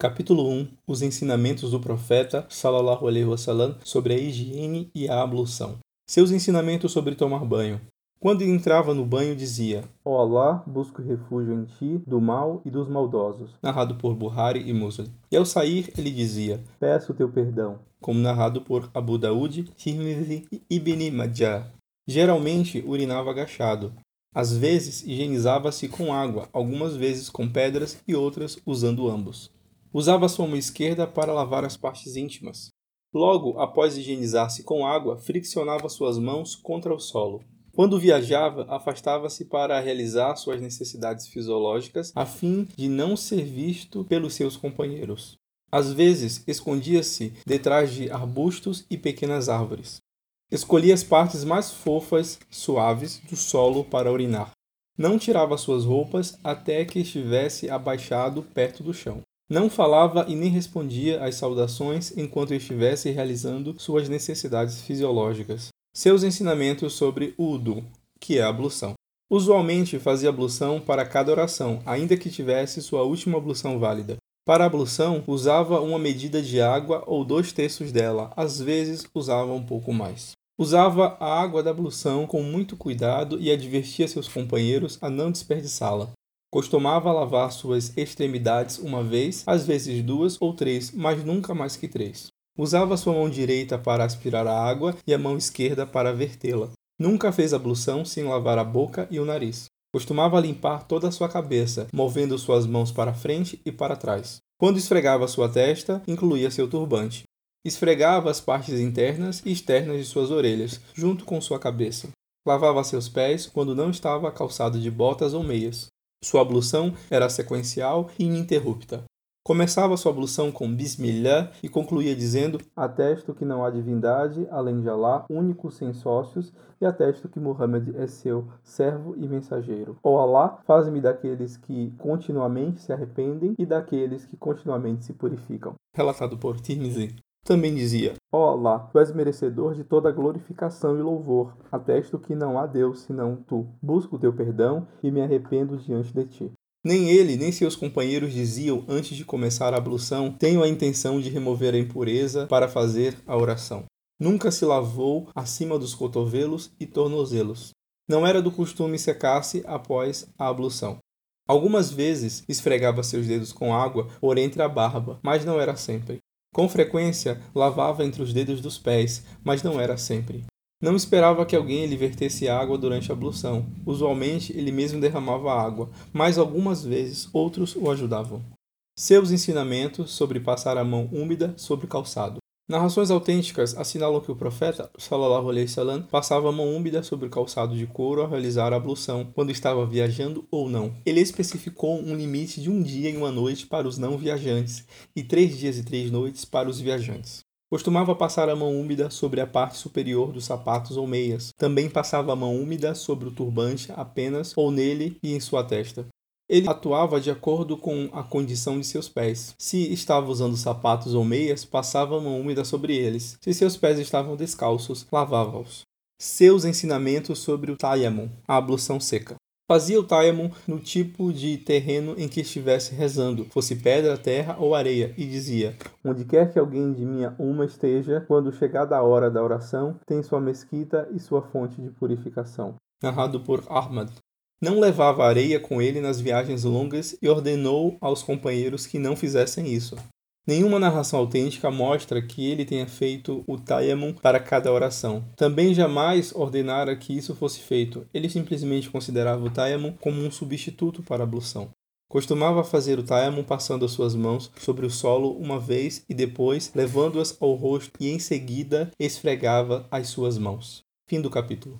Capítulo 1 Os ensinamentos do profeta sallallahu alaihi wasallam sobre a higiene e a ablução. Seus ensinamentos sobre tomar banho. Quando entrava no banho dizia: Ó oh Allah, busco refúgio em ti do mal e dos maldosos. Narrado por Buhari e Muslim. E ao sair ele dizia: Peço teu perdão. Como narrado por Abu Daud, Tirmidhi e Ibn Majah. Geralmente urinava agachado. Às vezes higienizava-se com água, algumas vezes com pedras e outras usando ambos. Usava sua mão esquerda para lavar as partes íntimas. Logo, após higienizar-se com água, friccionava suas mãos contra o solo. Quando viajava, afastava-se para realizar suas necessidades fisiológicas a fim de não ser visto pelos seus companheiros. Às vezes, escondia-se detrás de arbustos e pequenas árvores. Escolhia as partes mais fofas, suaves do solo para urinar. Não tirava suas roupas até que estivesse abaixado perto do chão. Não falava e nem respondia às saudações enquanto estivesse realizando suas necessidades fisiológicas. Seus ensinamentos sobre Udu, que é ablução. Usualmente fazia ablução para cada oração, ainda que tivesse sua última ablução válida. Para a ablução, usava uma medida de água ou dois terços dela, às vezes usava um pouco mais. Usava a água da ablução com muito cuidado e advertia seus companheiros a não desperdiçá-la. Costumava lavar suas extremidades uma vez, às vezes duas ou três, mas nunca mais que três. Usava sua mão direita para aspirar a água e a mão esquerda para vertê-la. Nunca fez ablução sem lavar a boca e o nariz. Costumava limpar toda a sua cabeça, movendo suas mãos para frente e para trás. Quando esfregava sua testa, incluía seu turbante. Esfregava as partes internas e externas de suas orelhas, junto com sua cabeça. Lavava seus pés quando não estava calçado de botas ou meias. Sua ablução era sequencial e ininterrupta. Começava sua ablução com Bismillah e concluía dizendo: Atesto que não há divindade além de Allah, único sem sócios, e atesto que Muhammad é seu servo e mensageiro. Ó Allah, faz-me daqueles que continuamente se arrependem e daqueles que continuamente se purificam. Relatado por Tirmizi. Também dizia: Allah, tu és merecedor de toda glorificação e louvor. Atesto que não há Deus senão tu. Busco o teu perdão e me arrependo diante de ti. Nem ele, nem seus companheiros diziam antes de começar a ablução: Tenho a intenção de remover a impureza para fazer a oração. Nunca se lavou acima dos cotovelos e tornozelos. Não era do costume secar-se após a ablução. Algumas vezes esfregava seus dedos com água por entre a barba, mas não era sempre. Com frequência, lavava entre os dedos dos pés, mas não era sempre. Não esperava que alguém lhe vertesse água durante a ablução. Usualmente, ele mesmo derramava água, mas algumas vezes outros o ajudavam. Seus ensinamentos sobre passar a mão úmida sobre o calçado. Narrações autênticas assinalam que o profeta sallallahu alaihi wasallam passava a mão úmida sobre o calçado de couro ao realizar a ablução, quando estava viajando ou não. Ele especificou um limite de um dia e uma noite para os não viajantes e três dias e três noites para os viajantes. Costumava passar a mão úmida sobre a parte superior dos sapatos ou meias. Também passava a mão úmida sobre o turbante apenas ou nele e em sua testa. Ele atuava de acordo com a condição de seus pés. Se estava usando sapatos ou meias, passava mão úmida sobre eles. Se seus pés estavam descalços, lavava-os. Seus ensinamentos sobre o tayammum, a ablução seca. Fazia o tayammum no tipo de terreno em que estivesse rezando, fosse pedra, terra ou areia, e dizia: Onde quer que alguém de minha uma esteja, quando chegada a hora da oração, tem sua mesquita e sua fonte de purificação. Narrado por Ahmad não levava areia com ele nas viagens longas e ordenou aos companheiros que não fizessem isso. Nenhuma narração autêntica mostra que ele tenha feito o tayammum para cada oração. Também jamais ordenara que isso fosse feito. Ele simplesmente considerava o tayammum como um substituto para a ablução. Costumava fazer o tayammum passando as suas mãos sobre o solo uma vez e depois levando-as ao rosto e em seguida esfregava as suas mãos. Fim do capítulo.